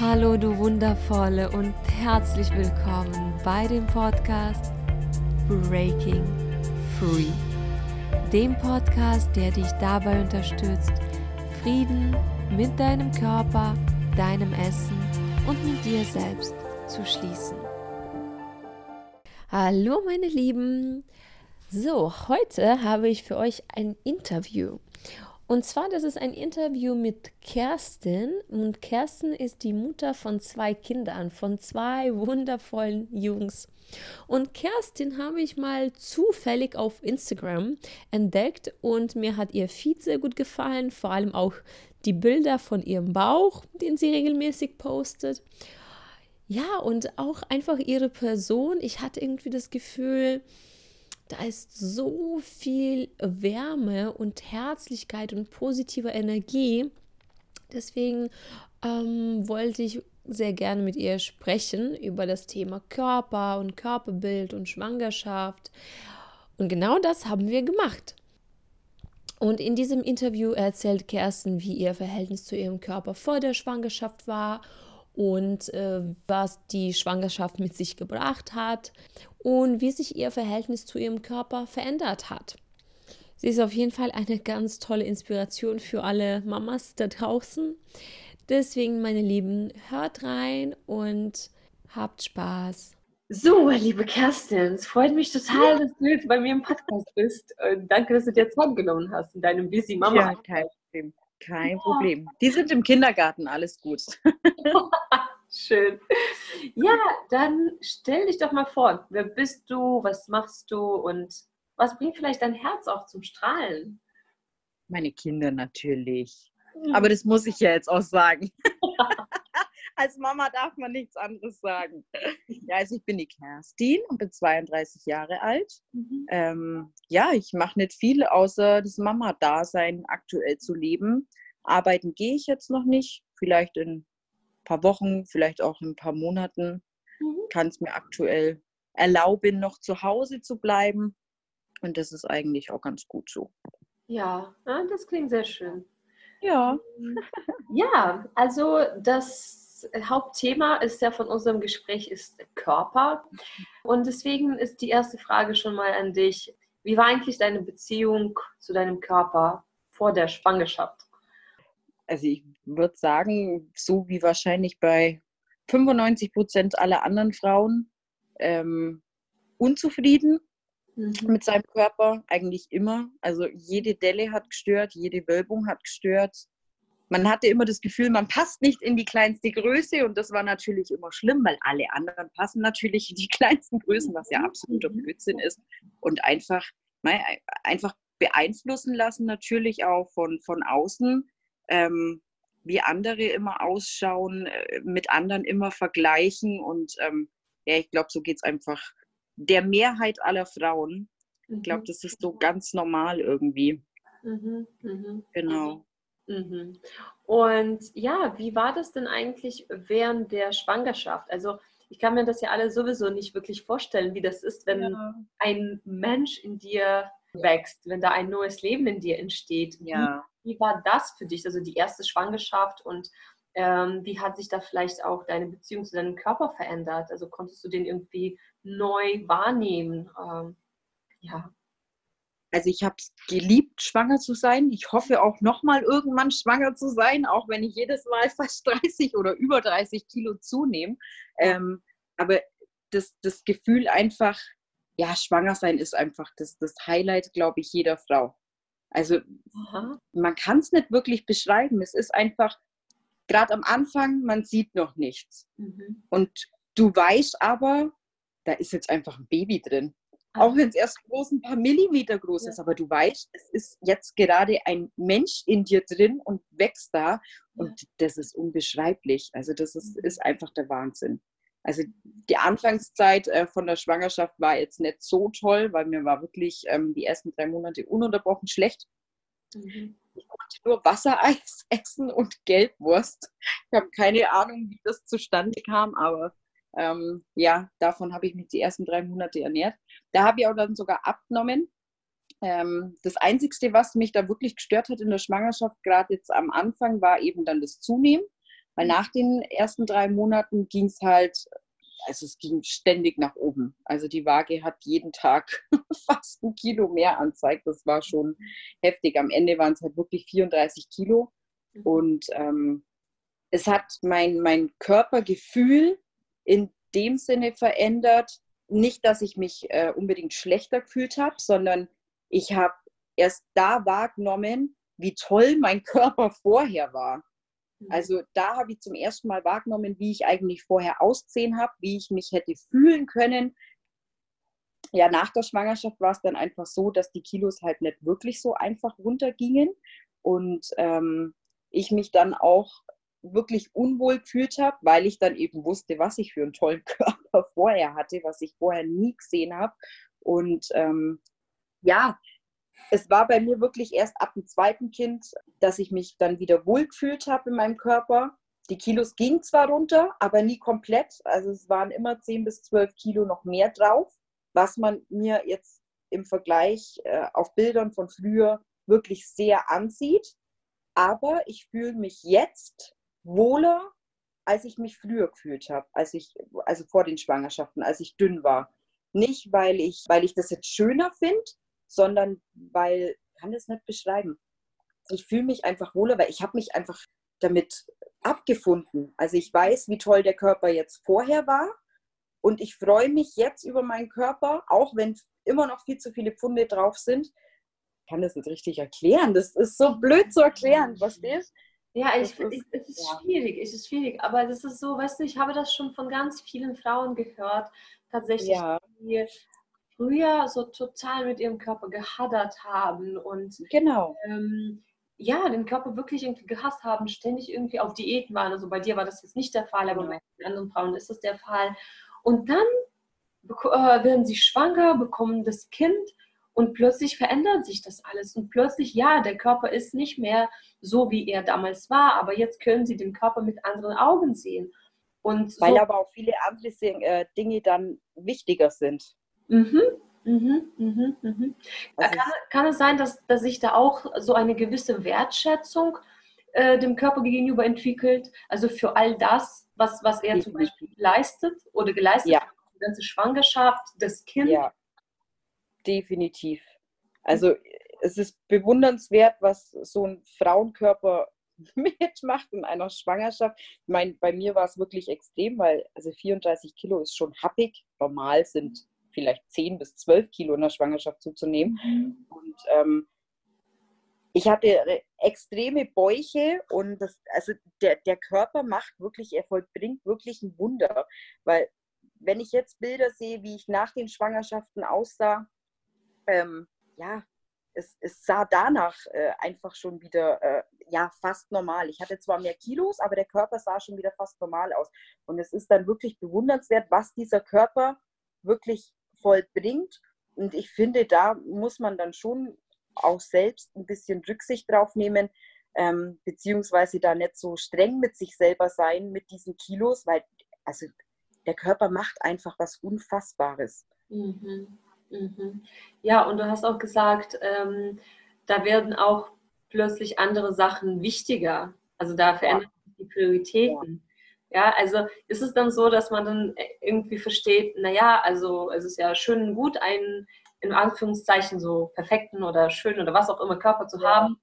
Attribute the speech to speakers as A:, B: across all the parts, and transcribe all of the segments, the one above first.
A: Hallo du wundervolle und herzlich willkommen bei dem Podcast Breaking Free. Dem Podcast, der dich dabei unterstützt, Frieden mit deinem Körper, deinem Essen und mit dir selbst zu schließen. Hallo meine Lieben. So, heute habe ich für euch ein Interview. Und zwar, das ist ein Interview mit Kerstin. Und Kerstin ist die Mutter von zwei Kindern, von zwei wundervollen Jungs. Und Kerstin habe ich mal zufällig auf Instagram entdeckt und mir hat ihr Feed sehr gut gefallen, vor allem auch die Bilder von ihrem Bauch, den sie regelmäßig postet. Ja, und auch einfach ihre Person. Ich hatte irgendwie das Gefühl, da ist so viel Wärme und Herzlichkeit und positive Energie. Deswegen ähm, wollte ich sehr gerne mit ihr sprechen über das Thema Körper und Körperbild und Schwangerschaft. Und genau das haben wir gemacht. Und in diesem Interview erzählt Kerstin, wie ihr Verhältnis zu ihrem Körper vor der Schwangerschaft war und äh, was die Schwangerschaft mit sich gebracht hat und wie sich ihr Verhältnis zu ihrem Körper verändert hat. Sie ist auf jeden Fall eine ganz tolle Inspiration für alle Mamas da draußen. Deswegen, meine Lieben, hört rein und habt Spaß.
B: So, liebe Kerstin, es freut mich total, dass du jetzt bei mir im Podcast bist. Und danke, dass du dir Zeit genommen hast in deinem Busy Mama.
C: Ja, kein Problem. Die sind im Kindergarten, alles gut.
B: Schön. Ja, dann stell dich doch mal vor. Wer bist du? Was machst du? Und was bringt vielleicht dein Herz auch zum Strahlen?
C: Meine Kinder natürlich. Mhm. Aber das muss ich ja jetzt auch sagen. Als Mama darf man nichts anderes sagen. Ja, also ich bin die Kerstin und bin 32 Jahre alt. Mhm. Ähm, ja, ich mache nicht viel, außer das Mama-Dasein aktuell zu leben. Arbeiten gehe ich jetzt noch nicht. Vielleicht in ein paar Wochen, vielleicht auch in ein paar Monaten. Mhm. Kann es mir aktuell erlauben, noch zu Hause zu bleiben. Und das ist eigentlich auch ganz gut so.
B: Ja, das klingt sehr schön.
C: Ja.
B: Ja, also das Hauptthema ist ja von unserem Gespräch ist Körper. Und deswegen ist die erste Frage schon mal an dich. Wie war eigentlich deine Beziehung zu deinem Körper vor der Schwangerschaft?
C: Also ich würde sagen, so wie wahrscheinlich bei 95 Prozent aller anderen Frauen, ähm, unzufrieden mhm. mit seinem Körper, eigentlich immer. Also jede Delle hat gestört, jede Wölbung hat gestört man hatte immer das Gefühl, man passt nicht in die kleinste Größe und das war natürlich immer schlimm, weil alle anderen passen natürlich in die kleinsten Größen, was ja absoluter Blödsinn ist und einfach, einfach beeinflussen lassen natürlich auch von, von außen, ähm, wie andere immer ausschauen, äh, mit anderen immer vergleichen und ähm, ja, ich glaube, so geht es einfach der Mehrheit aller Frauen. Ich glaube, mhm. das ist so ganz normal irgendwie. Mhm, mh. Genau.
B: Mhm. Und ja, wie war das denn eigentlich während der Schwangerschaft? Also ich kann mir das ja alle sowieso nicht wirklich vorstellen, wie das ist, wenn ja. ein Mensch in dir wächst, wenn da ein neues Leben in dir entsteht. Ja. Wie, war das für dich, also die erste Schwangerschaft und ähm, wie hat sich da vielleicht auch deine Beziehung zu deinem Körper verändert? Also konntest du den irgendwie neu wahrnehmen? Ähm,
C: ja. Also ich habe es geliebt, schwanger zu sein. Ich hoffe auch nochmal irgendwann schwanger zu sein, auch wenn ich jedes Mal fast 30 oder über 30 Kilo zunehme. Ähm, aber das, das Gefühl einfach, ja, schwanger sein ist einfach das, das Highlight, glaube ich, jeder Frau. Also Aha. man kann es nicht wirklich beschreiben. Es ist einfach, gerade am Anfang, man sieht noch nichts. Mhm. Und du weißt aber, da ist jetzt einfach ein Baby drin. Auch wenn es erst groß ein paar Millimeter groß ja. ist, aber du weißt, es ist jetzt gerade ein Mensch in dir drin und wächst da und ja. das ist unbeschreiblich. Also das ist, mhm. ist einfach der Wahnsinn. Also die Anfangszeit äh, von der Schwangerschaft war jetzt nicht so toll, weil mir war wirklich ähm, die ersten drei Monate ununterbrochen schlecht. Mhm. Ich konnte nur Wassereis essen und Gelbwurst. Ich habe keine Ahnung, wie das zustande kam, aber ähm, ja, davon habe ich mich die ersten drei Monate ernährt. Da habe ich auch dann sogar abgenommen. Ähm, das Einzige, was mich da wirklich gestört hat in der Schwangerschaft, gerade jetzt am Anfang, war eben dann das Zunehmen. Weil nach den ersten drei Monaten ging es halt, also es ging ständig nach oben. Also die Waage hat jeden Tag fast ein Kilo mehr anzeigt. Das war schon heftig. Am Ende waren es halt wirklich 34 Kilo. Mhm. Und ähm, es hat mein, mein Körpergefühl in dem Sinne verändert. Nicht, dass ich mich äh, unbedingt schlechter gefühlt habe, sondern ich habe erst da wahrgenommen, wie toll mein Körper vorher war. Mhm. Also da habe ich zum ersten Mal wahrgenommen, wie ich eigentlich vorher ausgesehen habe, wie ich mich hätte fühlen können. Ja, nach der Schwangerschaft war es dann einfach so, dass die Kilos halt nicht wirklich so einfach runtergingen und ähm, ich mich dann auch wirklich unwohl gefühlt habe, weil ich dann eben wusste, was ich für einen tollen Körper vorher hatte, was ich vorher nie gesehen habe. Und ähm, ja, es war bei mir wirklich erst ab dem zweiten Kind, dass ich mich dann wieder wohl gefühlt habe in meinem Körper. Die Kilos gingen zwar runter, aber nie komplett. Also es waren immer 10 bis 12 Kilo noch mehr drauf, was man mir jetzt im Vergleich äh, auf Bildern von früher wirklich sehr ansieht. Aber ich fühle mich jetzt wohler, als ich mich früher gefühlt habe, als ich, also vor den Schwangerschaften, als ich dünn war. Nicht, weil ich, weil ich das jetzt schöner finde, sondern weil, ich kann das nicht beschreiben. Ich fühle mich einfach wohler, weil ich habe mich einfach damit abgefunden. Also ich weiß, wie toll der Körper jetzt vorher war und ich freue mich jetzt über meinen Körper, auch wenn immer noch viel zu viele Pfunde drauf sind. Ich kann das nicht richtig erklären. Das ist so blöd zu erklären, verstehst
B: ja, ich, ich, es ist ja. schwierig, es ist schwierig, aber das ist so, weißt du, ich habe das schon von ganz vielen Frauen gehört, tatsächlich, ja. die früher so total mit ihrem Körper gehadert haben und
C: genau.
B: Ähm, ja, den Körper wirklich irgendwie gehasst haben, ständig irgendwie auf Diäten waren. Also bei dir war das jetzt nicht der Fall, aber ja. bei anderen Frauen ist das der Fall. Und dann äh, werden sie schwanger, bekommen das Kind und plötzlich verändert sich das alles. Und plötzlich, ja, der Körper ist nicht mehr so, wie er damals war, aber jetzt können sie den Körper mit anderen Augen sehen. Und
C: Weil so aber auch viele andere äh, Dinge dann wichtiger sind. Mhm,
B: mhm, mhm, mhm. Also kann, kann, es sein, dass, dass sich da auch so eine gewisse Wertschätzung äh, dem Körper gegenüber entwickelt? Also für all das, was, was er zum Beispiel leistet oder geleistet
C: ja.
B: hat, die ganze Schwangerschaft, das Kind?
C: Ja, definitiv. Also es ist bewundernswert, was so ein Frauenkörper mitmacht in einer Schwangerschaft. Ich meine, bei mir war es wirklich extrem, weil also 34 Kilo ist schon happig. Normal sind vielleicht 10 bis 12 Kilo in der Schwangerschaft zuzunehmen. Mhm. Und ähm, ich hatte extreme Bäuche und das, also der, der Körper macht wirklich, er vollbringt wirklich ein Wunder. Weil wenn ich jetzt Bilder sehe, wie ich nach den Schwangerschaften aussah, ähm, ja, es, es, sah danach äh, einfach schon wieder äh, ja fast normal. Ich hatte zwar mehr Kilos, aber der Körper sah schon wieder fast normal aus. Und es ist dann wirklich bewundernswert, was dieser Körper wirklich vollbringt. Und ich finde, da muss man dann schon auch selbst ein bisschen Rücksicht drauf nehmen, ähm, beziehungsweise da nicht so streng mit sich selber sein mit diesen Kilos, weil also der Körper macht einfach was Unfassbares.
B: Mhm. Mhm. Ja, und du hast auch gesagt, ähm, da werden auch plötzlich andere Sachen wichtiger. Also da verändern sich die Prioritäten. Ja, also ist es dann so, dass man dann irgendwie versteht, naja, also es ist ja schön und gut, einen in Anführungszeichen so perfekten oder schönen oder was auch immer Körper zu ja. haben,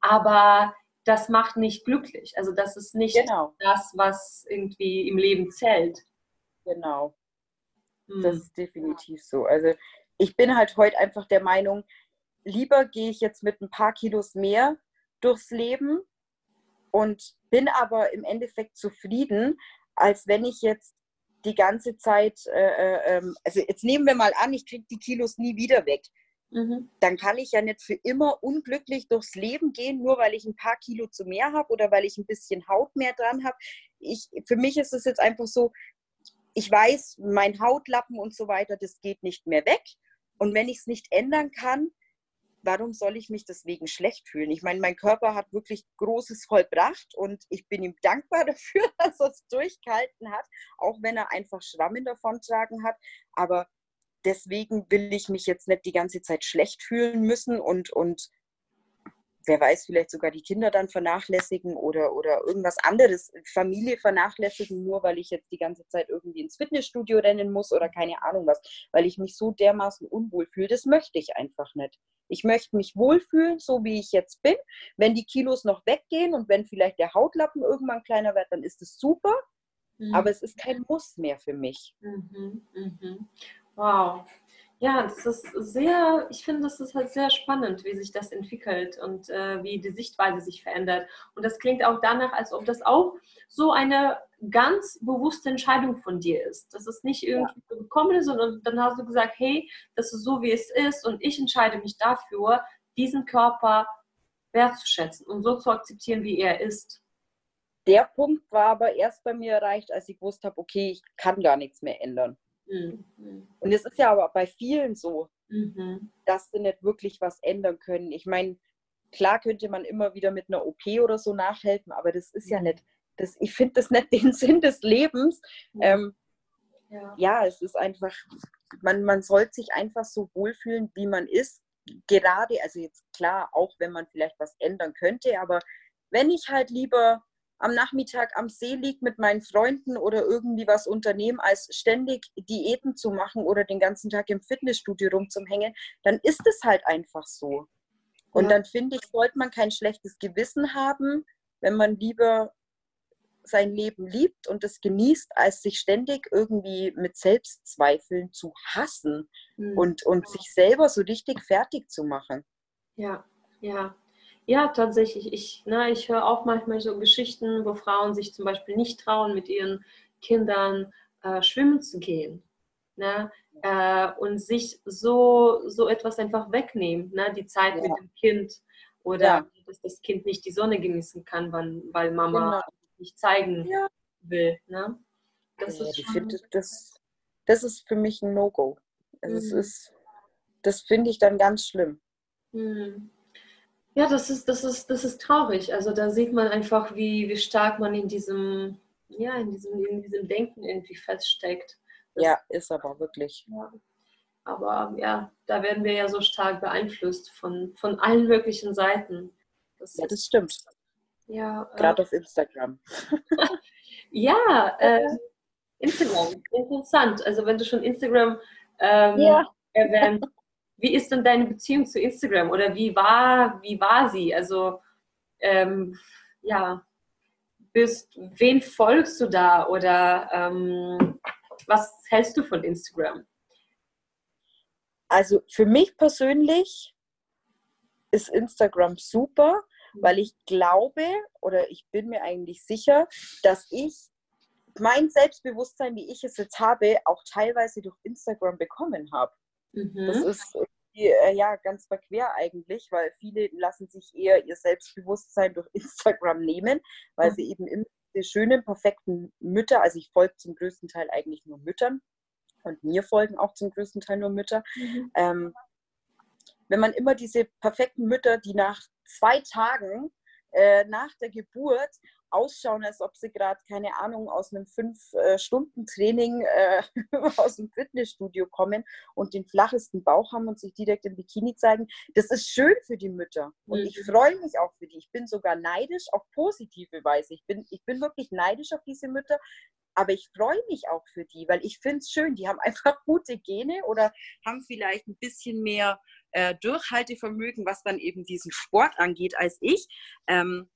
B: aber das macht nicht glücklich. Also das ist nicht
C: genau.
B: das, was irgendwie im Leben zählt.
C: Genau. Hm. Das ist definitiv so. Also ich bin halt heute einfach der Meinung, lieber gehe ich jetzt mit ein paar Kilos mehr durchs Leben und bin aber im Endeffekt zufrieden, als wenn ich jetzt die ganze Zeit, äh, äh, ähm, also jetzt nehmen wir mal an, ich kriege die Kilos nie wieder weg. Mhm. Dann kann ich ja nicht für immer unglücklich durchs Leben gehen, nur weil ich ein paar Kilo zu mehr habe oder weil ich ein bisschen Haut mehr dran habe. Ich, für mich ist es jetzt einfach so, ich weiß, mein Hautlappen und so weiter, das geht nicht mehr weg. Und wenn ich es nicht ändern kann, warum soll ich mich deswegen schlecht fühlen? Ich meine, mein Körper hat wirklich Großes vollbracht und ich bin ihm dankbar dafür, dass er es durchgehalten hat, auch wenn er einfach Schrammen davontragen hat. Aber deswegen will ich mich jetzt nicht die ganze Zeit schlecht fühlen müssen und, und wer weiß, vielleicht sogar die Kinder dann vernachlässigen oder, oder irgendwas anderes, Familie vernachlässigen, nur weil ich jetzt die ganze Zeit irgendwie ins Fitnessstudio rennen muss oder keine Ahnung was, weil ich mich so dermaßen unwohl fühle. Das möchte ich einfach nicht. Ich möchte mich wohlfühlen, so wie ich jetzt bin. Wenn die Kilos noch weggehen und wenn vielleicht der Hautlappen irgendwann kleiner wird, dann ist es super. Mhm. Aber es ist kein Muss mehr für mich.
B: Mhm, mhm. Wow. Ja, das ist sehr, ich finde, das ist halt sehr spannend, wie sich das entwickelt und äh, wie die Sichtweise sich verändert. Und das klingt auch danach, als ob das auch so eine ganz bewusste Entscheidung von dir ist. Das ist nicht irgendwie ja. gekommen ist und dann hast du gesagt, hey, das ist so, wie es ist und ich entscheide mich dafür, diesen Körper wertzuschätzen und so zu akzeptieren, wie er ist.
C: Der Punkt war aber erst bei mir erreicht, als ich gewusst habe, okay, ich kann gar nichts mehr ändern. Mhm. Und es ist ja aber bei vielen so, mhm. dass sie nicht wirklich was ändern können. Ich meine, klar könnte man immer wieder mit einer OP oder so nachhelfen, aber das ist ja mhm. nicht, das, ich finde das nicht den Sinn des Lebens. Ja. Ähm, ja. ja. es ist einfach, man, man sollte sich einfach so wohlfühlen, wie man ist. Gerade, also jetzt klar, auch wenn man vielleicht was ändern könnte, aber wenn ich halt lieber am Nachmittag am See liegt mit meinen Freunden oder irgendwie was unternehmen, als ständig Diäten zu machen oder den ganzen Tag im Fitnessstudio rumzuhängen, dann ist es halt einfach so. Und ja. dann finde ich, sollte man kein schlechtes Gewissen haben, wenn man lieber sein Leben liebt und es genießt, als sich ständig irgendwie mit Selbstzweifeln zu hassen mhm. und, und sich selber so richtig fertig zu machen.
B: Ja, ja. Ja, tatsächlich. Ich, ne, ich höre auch manchmal so Geschichten, wo Frauen sich zum Beispiel nicht trauen, mit ihren Kindern äh, schwimmen zu gehen. Ne? Äh, und sich so, so etwas einfach wegnehmen, ne? die Zeit ja. mit dem Kind oder ja. dass das Kind nicht die Sonne genießen kann, weil, weil Mama genau. nicht zeigen ja. will. Ne?
C: Das, ist schon... find, das, das ist für mich ein No-Go. Also mhm. das finde ich dann ganz schlimm.
B: Mhm. Ja, das ist, das ist, das ist traurig. Also da sieht man einfach, wie, wie stark man in diesem, ja, in diesem, in diesem Denken irgendwie feststeckt.
C: Das, ja, ist aber wirklich.
B: Ja. Aber ja, da werden wir ja so stark beeinflusst von, von allen möglichen Seiten.
C: Das ja, das stimmt. Ja, Gerade äh, auf Instagram.
B: ja, äh, Instagram, interessant. Also wenn du schon Instagram ähm, ja. erwähnt wie ist denn deine Beziehung zu Instagram oder wie war, wie war sie? Also, ähm, ja, bist, wen folgst du da oder ähm, was hältst du von Instagram?
C: Also für mich persönlich ist Instagram super, weil ich glaube oder ich bin mir eigentlich sicher, dass ich mein Selbstbewusstsein, wie ich es jetzt habe, auch teilweise durch Instagram bekommen habe. Mhm. Das ist äh, ja ganz verquer eigentlich, weil viele lassen sich eher ihr Selbstbewusstsein durch Instagram nehmen, weil mhm. sie eben immer diese schönen, perfekten Mütter, also ich folge zum größten Teil eigentlich nur Müttern und mir folgen auch zum größten Teil nur Mütter. Mhm. Ähm, wenn man immer diese perfekten Mütter, die nach zwei Tagen äh, nach der Geburt ausschauen, als ob sie gerade, keine Ahnung, aus einem Fünf-Stunden-Training äh, aus dem Fitnessstudio kommen und den flachesten Bauch haben und sich direkt im Bikini zeigen. Das ist schön für die Mütter. Und mhm. ich freue mich auch für die. Ich bin sogar neidisch auf positive Weise. Ich bin, ich bin wirklich neidisch auf diese Mütter. Aber ich freue mich auch für die, weil ich finde es schön. Die haben einfach gute Gene oder haben vielleicht ein bisschen mehr äh, Durchhaltevermögen, was dann eben diesen Sport angeht, als ich. Ähm,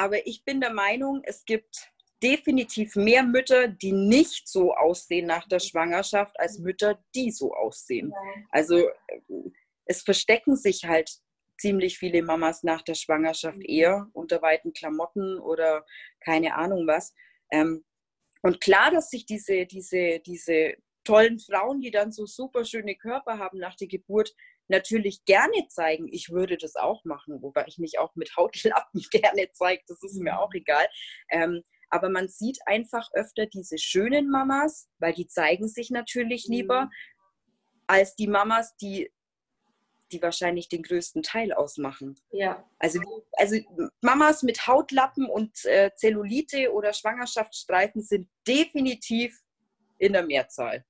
C: aber ich bin der Meinung, es gibt definitiv mehr Mütter, die nicht so aussehen nach der Schwangerschaft, als Mütter, die so aussehen. Also es verstecken sich halt ziemlich viele Mamas nach der Schwangerschaft mhm. eher unter weiten Klamotten oder keine Ahnung was. Ähm, und klar, dass sich diese, diese, diese tollen Frauen, die dann so super schöne Körper haben nach der Geburt, natürlich gerne zeigen. Ich würde das auch machen, wobei ich mich auch mit Hautlappen gerne zeige. Das ist mir auch egal. Ähm, aber man sieht einfach öfter diese schönen Mamas, weil die zeigen sich natürlich lieber, mhm. als die Mamas, die, die wahrscheinlich den größten Teil ausmachen.
B: Ja.
C: Also, also Mamas mit Hautlappen und äh, Zellulite oder Schwangerschaftsstreifen sind definitiv in der Mehrzahl.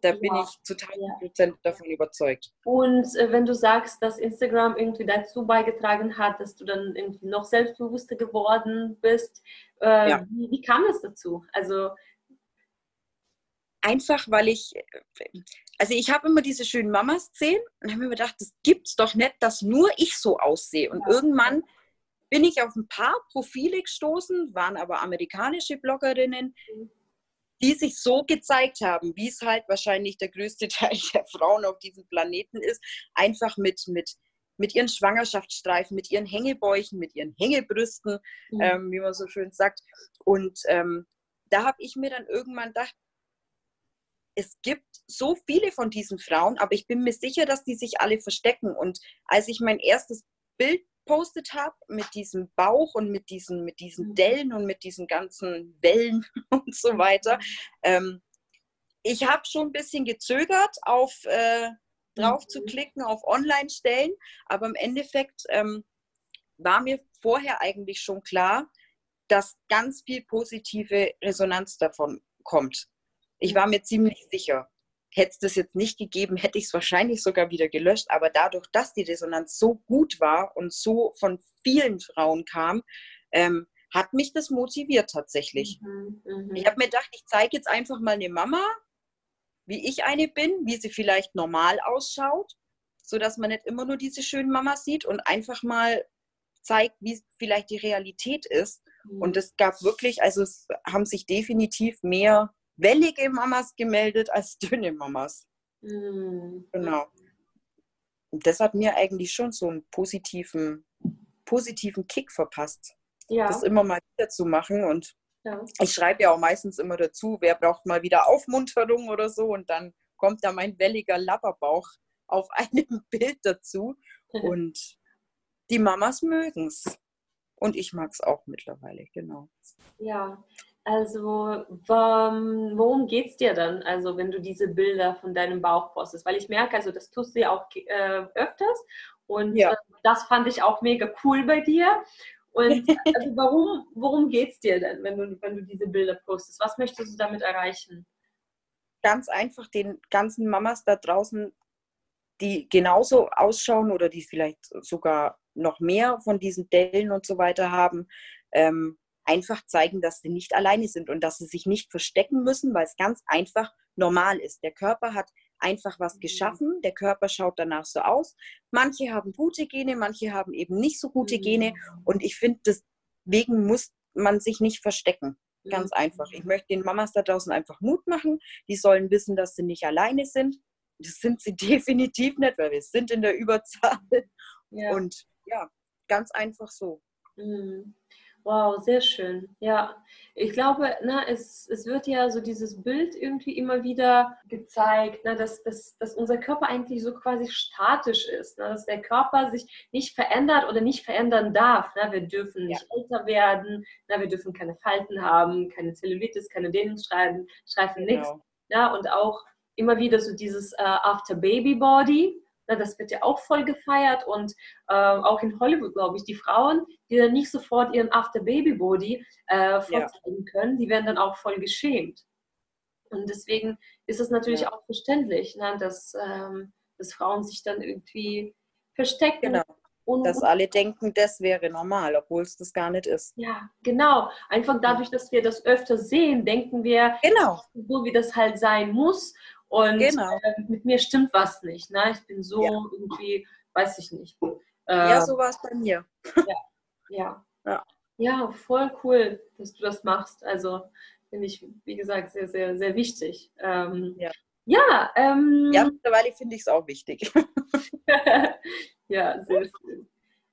C: Da bin ja. ich zu 1000 Prozent davon überzeugt.
B: Und äh, wenn du sagst, dass Instagram irgendwie dazu beigetragen hat, dass du dann irgendwie noch selbstbewusster geworden bist, äh, ja. wie, wie, kam es dazu? Also
C: einfach, weil ich, also ich habe immer diese schönen Mamas-Szenen und habe mir gedacht, das gibt's doch nicht, dass nur ich so aussehe. Und ja. irgendwann bin ich auf ein paar Profile gestoßen, waren aber amerikanische Bloggerinnen, mhm die sich so gezeigt haben, wie es halt wahrscheinlich der größte Teil der Frauen auf diesem Planeten ist, einfach mit, mit, mit ihren Schwangerschaftsstreifen, mit ihren Hängebäuchen, mit ihren Hängebrüsten, mhm. ähm, wie man so schön sagt. Und ähm, da habe ich mir dann irgendwann gedacht, es gibt so viele von diesen Frauen, aber ich bin mir sicher, dass die sich alle verstecken. Und als ich mein erstes Bild gepostet habe mit diesem Bauch und mit diesen, mit diesen mhm. Dellen und mit diesen ganzen Wellen und so weiter. Ähm, ich habe schon ein bisschen gezögert, auf äh, drauf zu mhm. klicken, auf Online-Stellen, aber im Endeffekt ähm, war mir vorher eigentlich schon klar, dass ganz viel positive Resonanz davon kommt. Ich war mir ziemlich sicher hätte es das jetzt nicht gegeben, hätte ich es wahrscheinlich sogar wieder gelöscht. Aber dadurch, dass die Resonanz so gut war und so von vielen Frauen kam, ähm, hat mich das motiviert tatsächlich. Mhm, mh. Ich habe mir gedacht, ich zeige jetzt einfach mal eine Mama, wie ich eine bin, wie sie vielleicht normal ausschaut, sodass man nicht immer nur diese schönen Mamas sieht und einfach mal zeigt, wie vielleicht die Realität ist. Mhm. Und es gab wirklich, also es haben sich definitiv mehr wellige Mamas gemeldet als dünne Mamas. Mhm. Genau. Und das hat mir eigentlich schon so einen positiven, positiven Kick verpasst, ja. das immer mal wieder zu machen. Und ja. ich schreibe ja auch meistens immer dazu, wer braucht mal wieder Aufmunterung oder so. Und dann kommt da mein welliger Lapperbauch auf einem Bild dazu. Und die Mamas mögen es. Und ich mag es auch mittlerweile, genau.
B: Ja, also, worum geht es dir dann, also wenn du diese Bilder von deinem Bauch postest? Weil ich merke, also das tust du ja auch äh, öfters und ja. äh, das fand ich auch mega cool bei dir. Und also warum, worum geht es dir denn, wenn du, wenn du diese Bilder postest? Was möchtest du damit erreichen?
C: Ganz einfach den ganzen Mamas da draußen, die genauso ausschauen oder die vielleicht sogar noch mehr von diesen Dellen und so weiter haben, ähm, einfach zeigen, dass sie nicht alleine sind und dass sie sich nicht verstecken müssen, weil es ganz einfach normal ist. Der Körper hat einfach was mhm. geschaffen, der Körper schaut danach so aus. Manche haben gute Gene, manche haben eben nicht so gute Gene mhm. und ich finde, deswegen muss man sich nicht verstecken. Ganz einfach. Ich möchte den Mamas da draußen einfach Mut machen. Die sollen wissen, dass sie nicht alleine sind. Das sind sie definitiv nicht, weil wir sind in der Überzahl. Ja. Und ja, ganz einfach so.
B: Mhm. Wow, sehr schön. Ja, ich glaube, na, es, es wird ja so dieses Bild irgendwie immer wieder gezeigt, na, dass, dass, dass unser Körper eigentlich so quasi statisch ist, na, dass der Körper sich nicht verändert oder nicht verändern darf. Na, wir dürfen nicht ja. älter werden, na, wir dürfen keine Falten haben, keine Zellulitis, keine Dehnungsstreifen, Streifen, genau. nichts. Ja, und auch immer wieder so dieses äh, After-Baby-Body, das wird ja auch voll gefeiert und äh, auch in Hollywood, glaube ich, die Frauen, die dann nicht sofort ihren After-Baby-Body äh, vorzeigen ja. können, die werden dann auch voll geschämt. Und deswegen ist es natürlich ja. auch verständlich, ne, dass, ähm, dass Frauen sich dann irgendwie verstecken.
C: Genau. Und, dass alle denken, das wäre normal, obwohl es das gar nicht ist.
B: Ja, genau. Einfach dadurch, dass wir das öfter sehen, denken wir,
C: genau.
B: so wie das halt sein muss. Und genau. äh, mit mir stimmt was nicht. Ne? Ich bin so ja. irgendwie, weiß ich nicht.
C: Äh, ja, so war es bei mir.
B: Ja, ja. ja. Ja, voll cool, dass du das machst. Also finde ich, wie gesagt, sehr, sehr, sehr wichtig. Ähm, ja. Ja, ähm,
C: ja, mittlerweile finde ich es auch wichtig.
B: ja, sehr schön.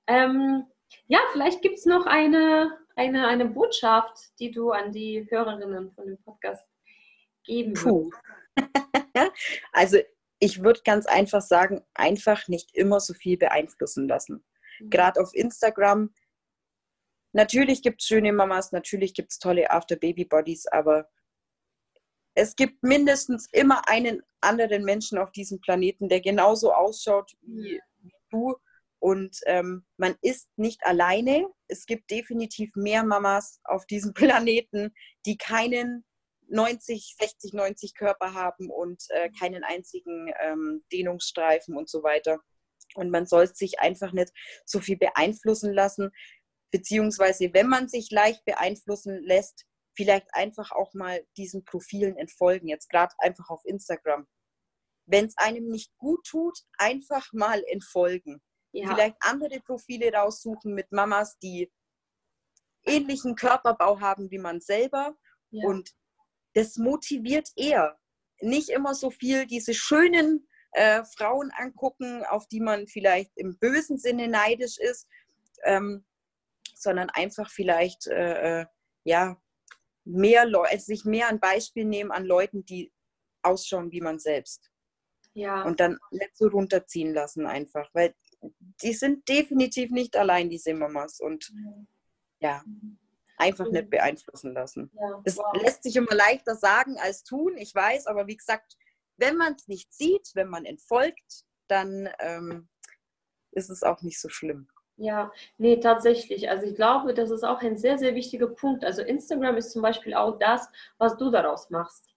B: Ähm, ja, vielleicht gibt es noch eine, eine, eine Botschaft, die du an die Hörerinnen von dem Podcast geben Puh. würdest.
C: also ich würde ganz einfach sagen, einfach nicht immer so viel beeinflussen lassen. Mhm. Gerade auf Instagram. Natürlich gibt es schöne Mamas, natürlich gibt es tolle After-Baby-Bodies, aber es gibt mindestens immer einen anderen Menschen auf diesem Planeten, der genauso ausschaut wie, wie du. Und ähm, man ist nicht alleine. Es gibt definitiv mehr Mamas auf diesem Planeten, die keinen 90, 60, 90 Körper haben und äh, keinen einzigen ähm, Dehnungsstreifen und so weiter. Und man soll sich einfach nicht so viel beeinflussen lassen, beziehungsweise wenn man sich leicht beeinflussen lässt, vielleicht einfach auch mal diesen Profilen entfolgen, jetzt gerade einfach auf Instagram. Wenn es einem nicht gut tut, einfach mal entfolgen. Ja. Vielleicht andere Profile raussuchen mit Mamas, die ähnlichen Körperbau haben wie man selber. Ja. Und das motiviert eher. Nicht immer so viel diese schönen äh, Frauen angucken, auf die man vielleicht im bösen Sinne neidisch ist, ähm, sondern einfach vielleicht äh, äh ja, mehr Leute, sich mehr ein Beispiel nehmen an Leuten, die ausschauen wie man selbst. Ja. Und dann so runterziehen lassen einfach, weil die sind definitiv nicht allein, diese Mamas. Und ja, einfach nicht beeinflussen lassen. Ja, das wow. lässt sich immer leichter sagen als tun, ich weiß, aber wie gesagt, wenn man es nicht sieht, wenn man entfolgt, dann ähm, ist es auch nicht so schlimm.
D: Ja, nee, tatsächlich. Also ich glaube, das ist auch ein sehr, sehr wichtiger Punkt. Also Instagram ist zum Beispiel auch das, was du daraus machst.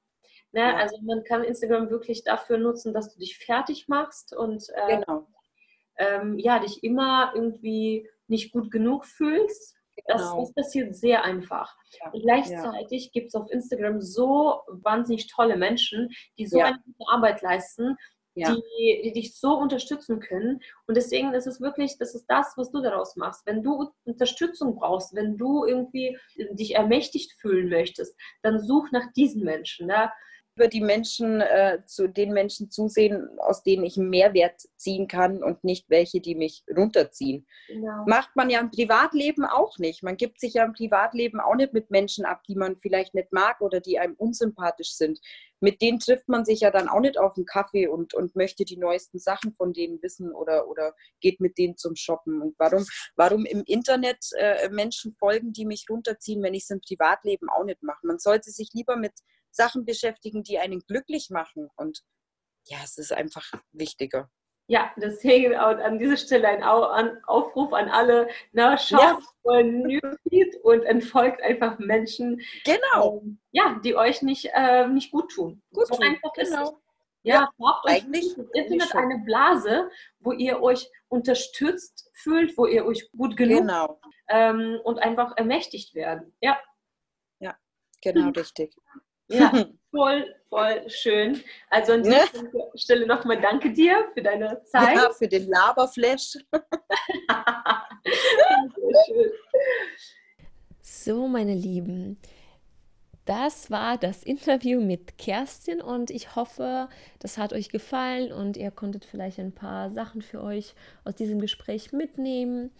D: Ne? Ja. Also man kann Instagram wirklich dafür nutzen, dass du dich fertig machst und äh, genau. ähm, ja, dich immer irgendwie nicht gut genug fühlst. Das, genau. das passiert sehr einfach. Ja. Und gleichzeitig ja. gibt es auf Instagram so wahnsinnig tolle Menschen, die so eine gute Arbeit leisten, ja. die, die, dich so unterstützen können. Und deswegen ist es wirklich, das ist das, was du daraus machst. Wenn du Unterstützung brauchst, wenn du irgendwie dich ermächtigt fühlen möchtest, dann such nach diesen Menschen. Ne?
C: Über die Menschen, äh, zu den Menschen zusehen, aus denen ich einen Mehrwert ziehen kann und nicht welche, die mich runterziehen. Genau. Macht man ja im Privatleben auch nicht. Man gibt sich ja im Privatleben auch nicht mit Menschen ab, die man vielleicht nicht mag oder die einem unsympathisch sind. Mit denen trifft man sich ja dann auch nicht auf einen Kaffee und, und möchte die neuesten Sachen von denen wissen oder, oder geht mit denen zum Shoppen. Und warum, warum im Internet äh, Menschen folgen, die mich runterziehen, wenn ich es im Privatleben auch nicht mache? Man sollte sich lieber mit Sachen beschäftigen, die einen glücklich machen. Und ja, es ist einfach wichtiger.
D: Ja, deswegen auch an dieser Stelle ein Aufruf an alle, na, schaut ja. Newsfeed und entfolgt einfach Menschen,
C: genau.
D: Ähm, ja, die euch nicht, äh, nicht gut tun.
C: Gut so tun. einfach genau.
D: Ja, ja eigentlich im Internet eine Blase, wo ihr euch unterstützt fühlt, wo ihr euch gut genug
C: genau.
D: ähm, und einfach ermächtigt werden. Ja.
C: Ja, genau richtig.
D: Ja, voll, voll schön. Also an dieser ne? Stelle nochmal danke dir für deine Zeit. Ja,
C: für den Laberflash.
B: so, meine Lieben. Das war das Interview mit Kerstin und ich hoffe, das hat euch gefallen und ihr konntet vielleicht ein paar Sachen für euch aus diesem Gespräch mitnehmen.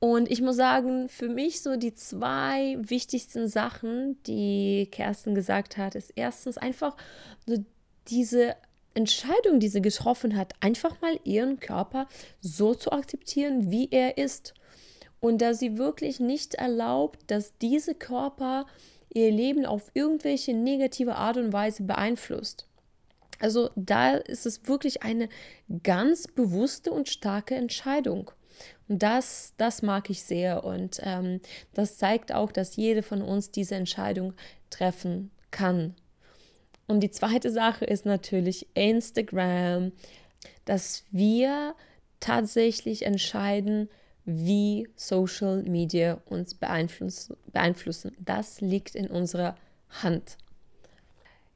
B: Und ich muss sagen, für mich so die zwei wichtigsten Sachen, die Kerstin gesagt hat, ist erstens einfach so diese Entscheidung, die sie getroffen hat, einfach mal ihren Körper so zu akzeptieren, wie er ist. Und dass sie wirklich nicht erlaubt, dass diese Körper ihr Leben auf irgendwelche negative Art und Weise beeinflusst. Also da ist es wirklich eine ganz bewusste und starke Entscheidung. Und das, das mag ich sehr. Und ähm, das zeigt auch, dass jede von uns diese Entscheidung treffen kann. Und die zweite Sache ist natürlich Instagram, dass wir tatsächlich entscheiden, wie Social Media uns beeinflussen. Das liegt in unserer Hand.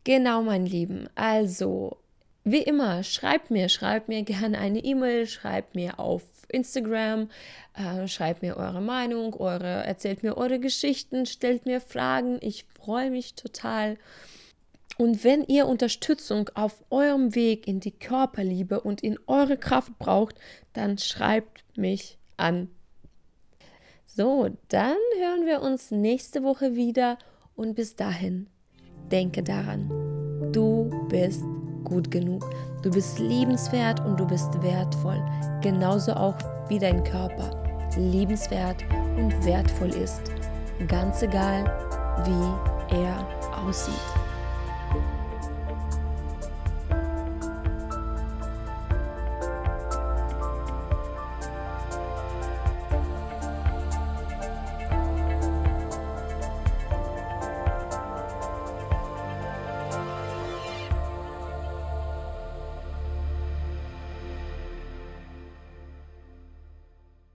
B: Genau, mein Lieben. Also, wie immer, schreibt mir, schreibt mir gerne eine E-Mail, schreibt mir auf Instagram, äh, schreibt mir eure Meinung, eure, erzählt mir eure Geschichten, stellt mir Fragen. Ich freue mich total. Und wenn ihr Unterstützung auf eurem Weg in die Körperliebe und in eure Kraft braucht, dann schreibt mich an. So, dann hören wir uns nächste Woche wieder und bis dahin, denke daran, du bist gut genug. Du bist liebenswert und du bist wertvoll, genauso auch wie dein Körper liebenswert und wertvoll ist, ganz egal, wie er aussieht.